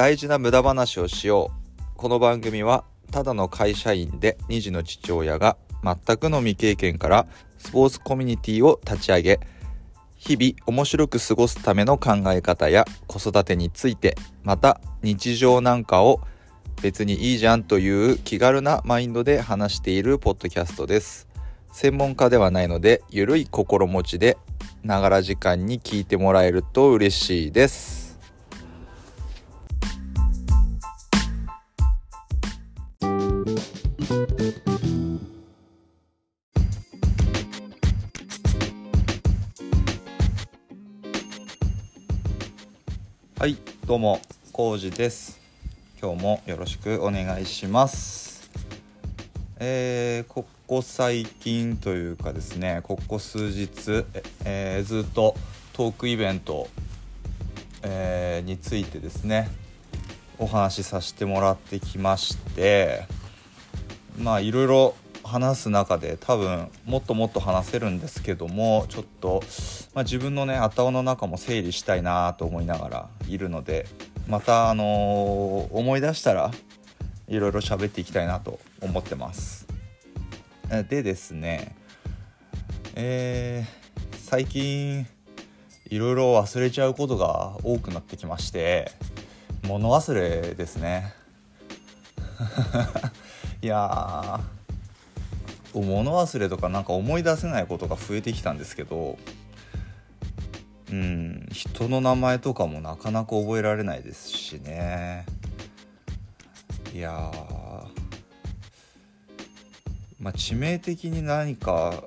大事な無駄話をしよう。この番組はただの会社員で2児の父親が全くの未経験からスポーツコミュニティを立ち上げ日々面白く過ごすための考え方や子育てについてまた日常なんかを別にいいじゃんという気軽なマインドで話しているポッドキャストです。専門家ではないのでゆるい心持ちでながら時間に聞いてもらえると嬉しいです。はいどうもコウジです。今日もよろしくお願いします。えー、ここ最近というかですねここ数日、えー、ずっとトークイベント、えー、についてですねお話しさせてもらってきましてまあいろいろ話す中で多分もっともっと話せるんですけどもちょっと、まあ、自分のね頭の中も整理したいなと思いながらいるのでまたあのー、思い出したらいろいろ喋っていきたいなと思ってます。でですねえー、最近いろいろ忘れちゃうことが多くなってきまして物忘れですね いや物忘れとかなんか思い出せないことが増えてきたんですけどうん。人の名前とかもなかなか覚えられないですしね。いやまあ致命的に何か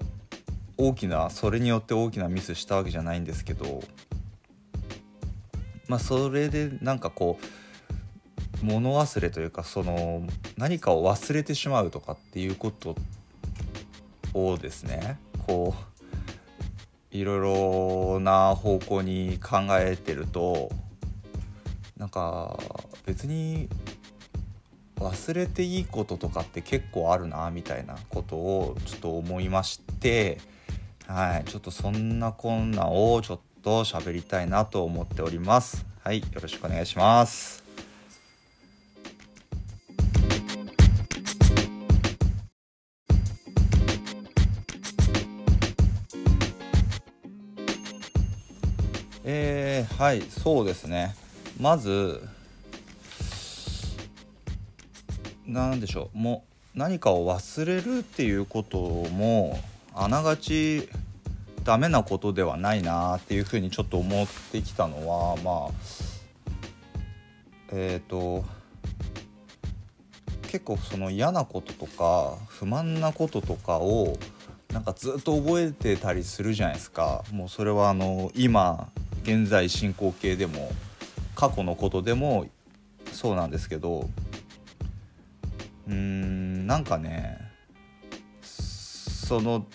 大きなそれによって大きなミスしたわけじゃないんですけどまあそれでなんかこう物忘れというかその何かを忘れてしまうとかっていうことをですねこういろいろな方向に考えてるとなんか別に忘れていいこととかって結構あるなみたいなことをちょっと思いましてはいちょっとそんなこんなをちょっと喋りたいなと思っております。はいよろしくお願いします。はいそうですね。まず何でしょう。もう何かを忘れるっていうこともあながちダメなことではないなっていうふうにちょっと思ってきたのはまあえっ、ー、と結構その嫌なこととか不満なこととかをなんかずっと覚えてたりするじゃないですか。もうそれはあの今現在進行形でも過去のことでもそうなんですけどうーんなんかねその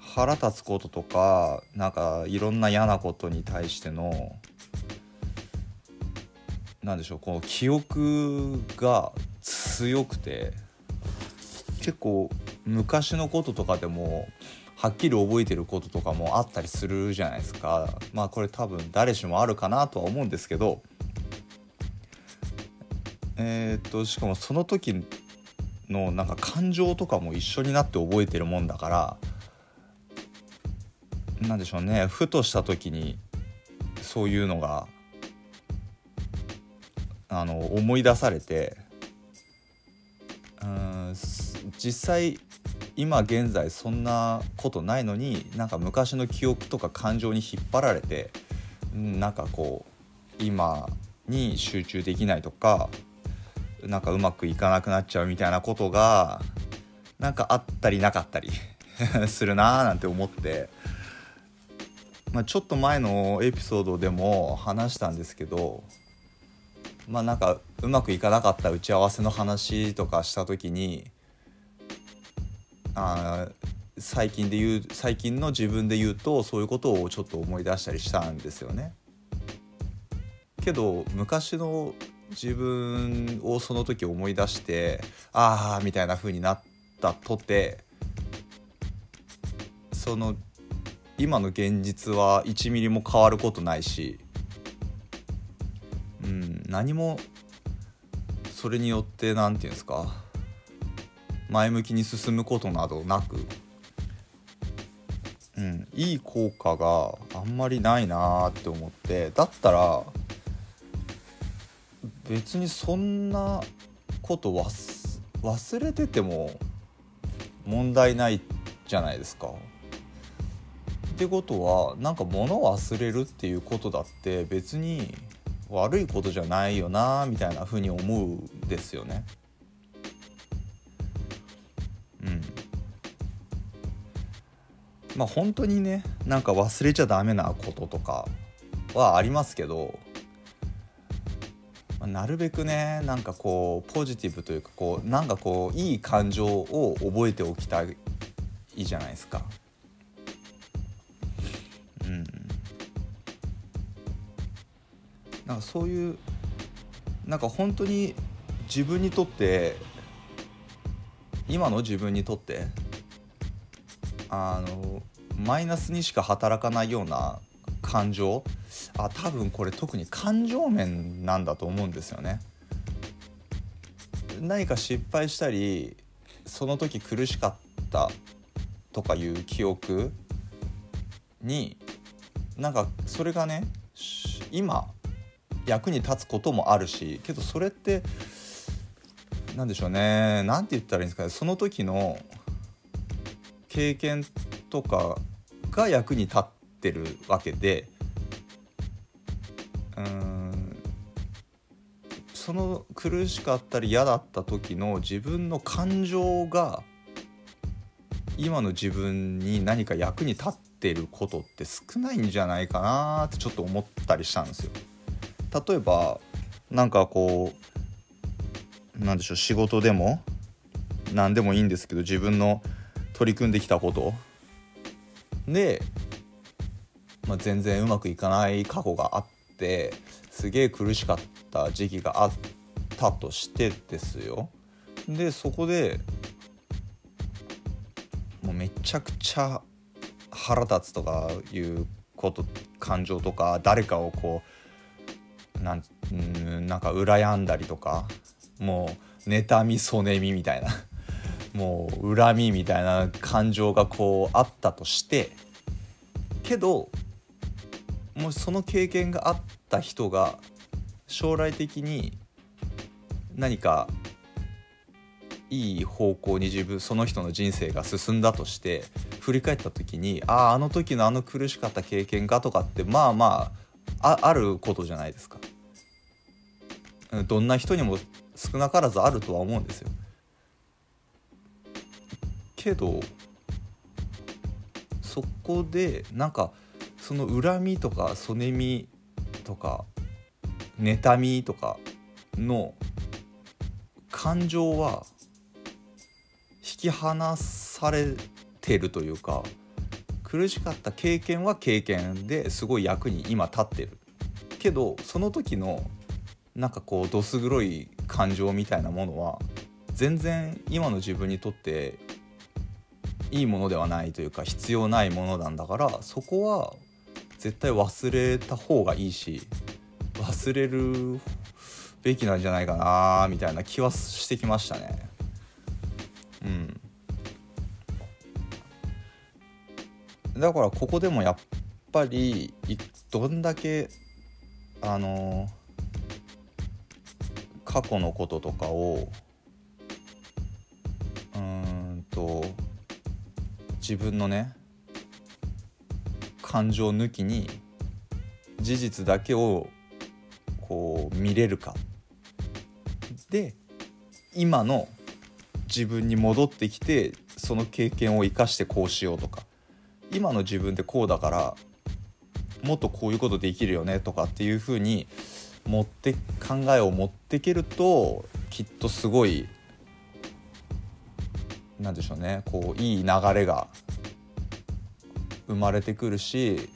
腹立つこととかなんかいろんな嫌なことに対しての何でしょうこの記憶が強くて結構昔のこととかでもはっきり覚えてることとかもあったりするじゃないですか。まあこれ多分誰しもあるかなとは思うんですけど。えー、っとしかもその時のなんか感情とかも一緒になって覚えてるもんだから。何でしょうね。ふとした時にそういうのがあの思い出されて。うん実際今現在そんなことないのになんか昔の記憶とか感情に引っ張られてなんかこう今に集中できないとかなんかうまくいかなくなっちゃうみたいなことがなんかあったりなかったり するなーなんて思って、まあ、ちょっと前のエピソードでも話したんですけどまあなんかうまくいかなかった打ち合わせの話とかした時にあ最近で言う最近の自分で言うとそういうことをちょっと思い出したりしたんですよね。けど昔の自分をその時思い出してああみたいな風になったとてその今の現実は1ミリも変わることないし、うん、何もそれによって何て言うんですか前向きに進むことなどなく、うん、いい効果があんまりないなって思ってだったら別にそんなこと忘れてても問題ないじゃないですか。ってことはなんか物を忘れるっていうことだって別に悪いことじゃないよなみたいなふうに思うんですよね。まあ本当にねなんか忘れちゃダメなこととかはありますけどなるべくねなんかこうポジティブというかこうなんかこういい感情を覚えておきたいじゃないですか。うん、なんかそういうなんか本当に自分にとって今の自分にとってあのマイナスにしか働かないような感情？あ多分これ特に感情面なんだと思うんですよね。何か失敗したりその時苦しかったとかいう記憶になんかそれがね今役に立つこともあるしけどそれって何でしょうね。何て言ったらいいんですかね。その時の経験とかが役に立ってるわけでうんその苦しかったり嫌だった時の自分の感情が今の自分に何か役に立ってることって少ないんじゃないかなってちょっと思ったりしたんですよ。例えばなんかこう何でしょう仕事でも何でもいいんですけど自分の取り組んできたこと。で、まあ、全然うまくいかない過去があってすげえ苦しかった時期があったとしてですよ。でそこでもうめちゃくちゃ腹立つとかいうこと感情とか誰かをこうなんなんか羨んだりとかもう妬みそねみみたいな。もう恨みみたいな感情がこうあったとしてけどもしその経験があった人が将来的に何かいい方向に自分その人の人生が進んだとして振り返った時にあああの時のあの苦しかった経験がとかってまあまああることじゃないですか。どんな人にも少なからずあるとは思うんですよ。けどそこでなんかその恨みとかそねみとか妬みとかの感情は引き離されてるというか苦しかった経験は経験ですごい役に今立ってる。けどその時のなんかこうどす黒い感情みたいなものは全然今の自分にとっていいものではないというか必要ないものなんだからそこは絶対忘れた方がいいし忘れるべきなんじゃないかなみたいな気はしてきましたね。うんだからここでもやっぱりどんだけあの過去のこととかをうんと自分のね感情抜きに事実だけをこう見れるか。で今の自分に戻ってきてその経験を生かしてこうしようとか。今の自分でこうだからもっとこういうことできるよねとかっていうふうに持って考えを持っていけるときっとすごいなんでしょうねこういい流れが生まれてくるし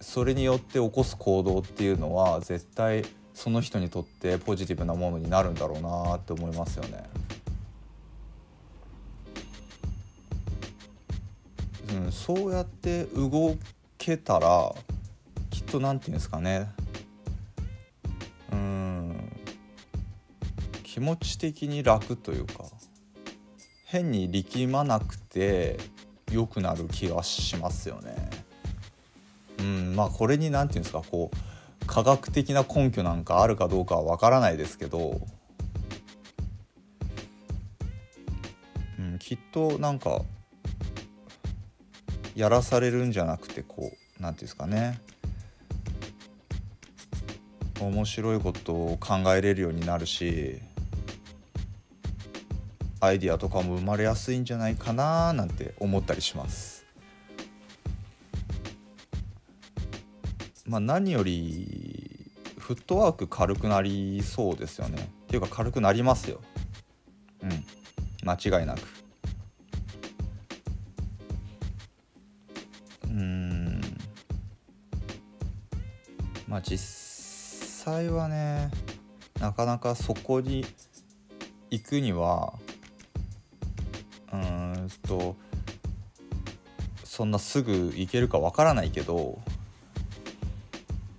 それによって起こす行動っていうのは絶対その人にとってポジティブなものになるんだろうなって思いますよね。うん、そうやって動けたらきっと何て言うんですかねうん気持ち的に楽というか変に力まなくて良くなる気がしますよね。うんまあこれに何て言うんですかこう科学的な根拠なんかあるかどうかは分からないですけど、うん、きっとなんかやらされるんじゃなくてこう何て言うんですかね面白いことを考えれるようになるしアイディアとかも生まれやすいんじゃないかななんて思ったりします。まあ、何よりフットワーク軽くなりそうですよね。っていうか軽くなりますよ。うん間違いなく。うんまあ実際はねなかなかそこに行くにはうんとそんなすぐ行けるかわからないけど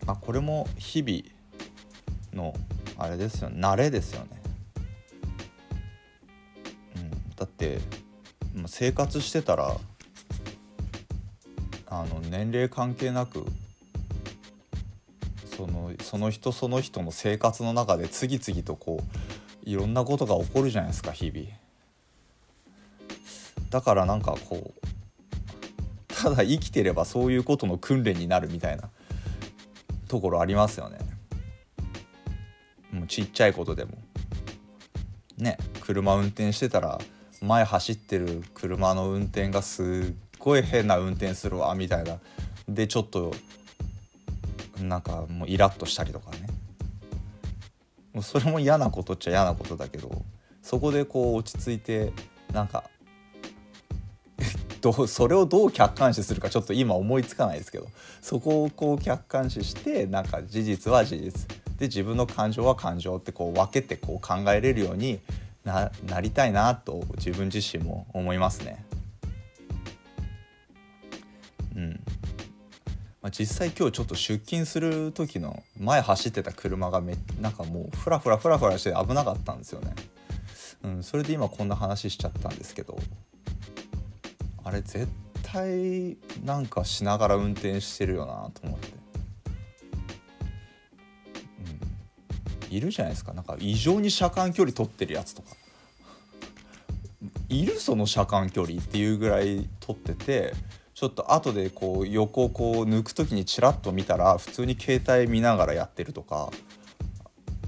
あこれも日々のあれですよね慣れですよね。うん、だって生活してたらあの年齢関係なくそのその人その人の生活の中で次々とこういろんなことが起こるじゃないですか日々。だからなんかこうただ生きてればそういうことの訓練になるみたいなところありますよね。もうちっちゃいことでも。ね車運転してたら前走ってる車の運転がすっごい変な運転するわみたいなでちょっとなんかもうイラッとしたりとかねもうそれも嫌なことっちゃ嫌なことだけどそこでこう落ち着いてなんかどう それをどう客観視するかちょっと今思いつかないですけどそこをこう客観視してなんか事実は事実で自分の感情は感情ってこう分けてこう考えれるようにななりたいなと自分自身も思いますね。うんまあ、実際今日ちょっと出勤する時の前走ってた車がめなんかもうフラフラフラフラして危なかったんですよね。うん、それで今こんな話しちゃったんですけどあれ絶対なんかしながら運転してるよなと思って、うん、いるじゃないですか。なんか異常に車間距離取ってるやつとか。いるその車間距離っていうぐらい取っててちょっと後でこう横をこう抜く時にチラッと見たら普通に携帯見ながらやってるとか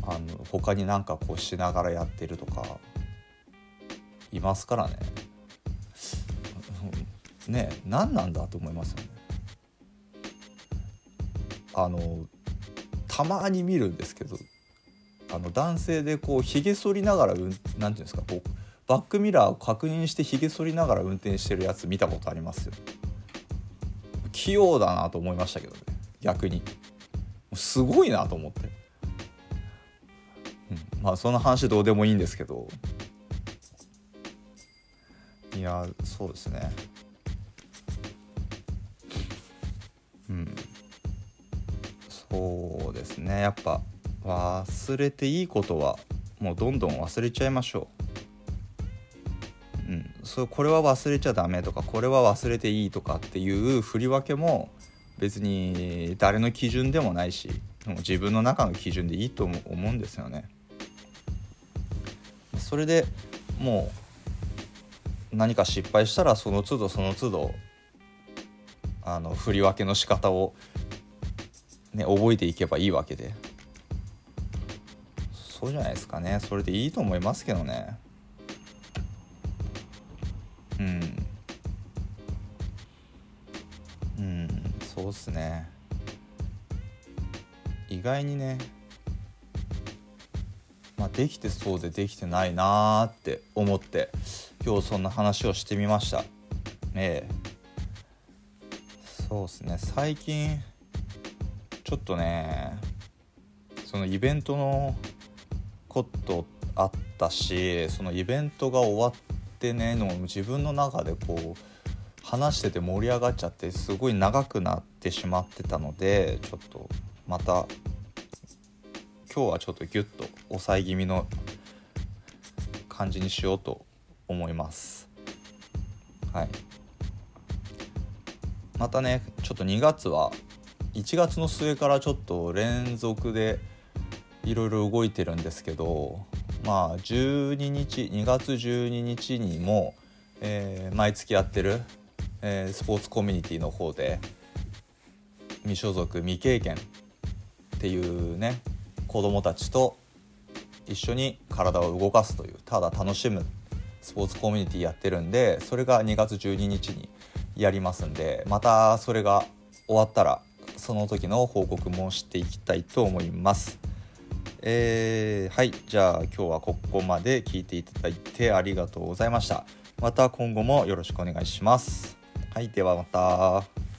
あの他になんかこうしながらやってるとかいますからね。ね何なんだと思いますよね。あのたまに見るんですけどあの男性でこうひげ剃りながら何て言うんですかこうバックミラーを確認してひげ剃りながら運転してるやつ見たことありますよ。器用だなと思いましたけどね逆にすごいなと思って、うん、まあその話どうでもいいんですけどいやそうですねそうですねやっぱ忘れていいことはもうどんどん忘れちゃいましょう。うん、そうこれは忘れちゃダメとかこれは忘れていいとかっていう振り分けも別に誰の基準でもないしもう自分の中の基準でいいと思うんですよね。それでもう何か失敗したらその都度その都度あの振り分けの仕方を、ね、覚えていけばいいわけで。そうじゃないですかね。それでいいと思いますけどね。うん。うんそうっすね。意外にねまあできてそうでできてないなーって思って今日そんな話をしてみました。ええ。そうですね。最近ちょっとねそのイベントのことあったしそのイベントが終わってねの自分の中でこう話してて盛り上がっちゃってすごい長くなってしまってたのでちょっとまた今日はちょっとギュッと抑え気味の感じにしようと思います。はい。またねちょっと2月は1月の末からちょっと連続でいろいろ動いてるんですけどまあ12日2月12日にも、えー、毎月やってる、えー、スポーツコミュニティの方で未所属未経験っていうね子供たちと一緒に体を動かすというただ楽しむスポーツコミュニティやってるんでそれが2月12日にやりますんでまたそれが終わったらその時の報告もしていきたいと思います。えー、はいじゃあ今日はここまで聞いていただいてありがとうございました。また今後もよろしくお願いします。はいではまた。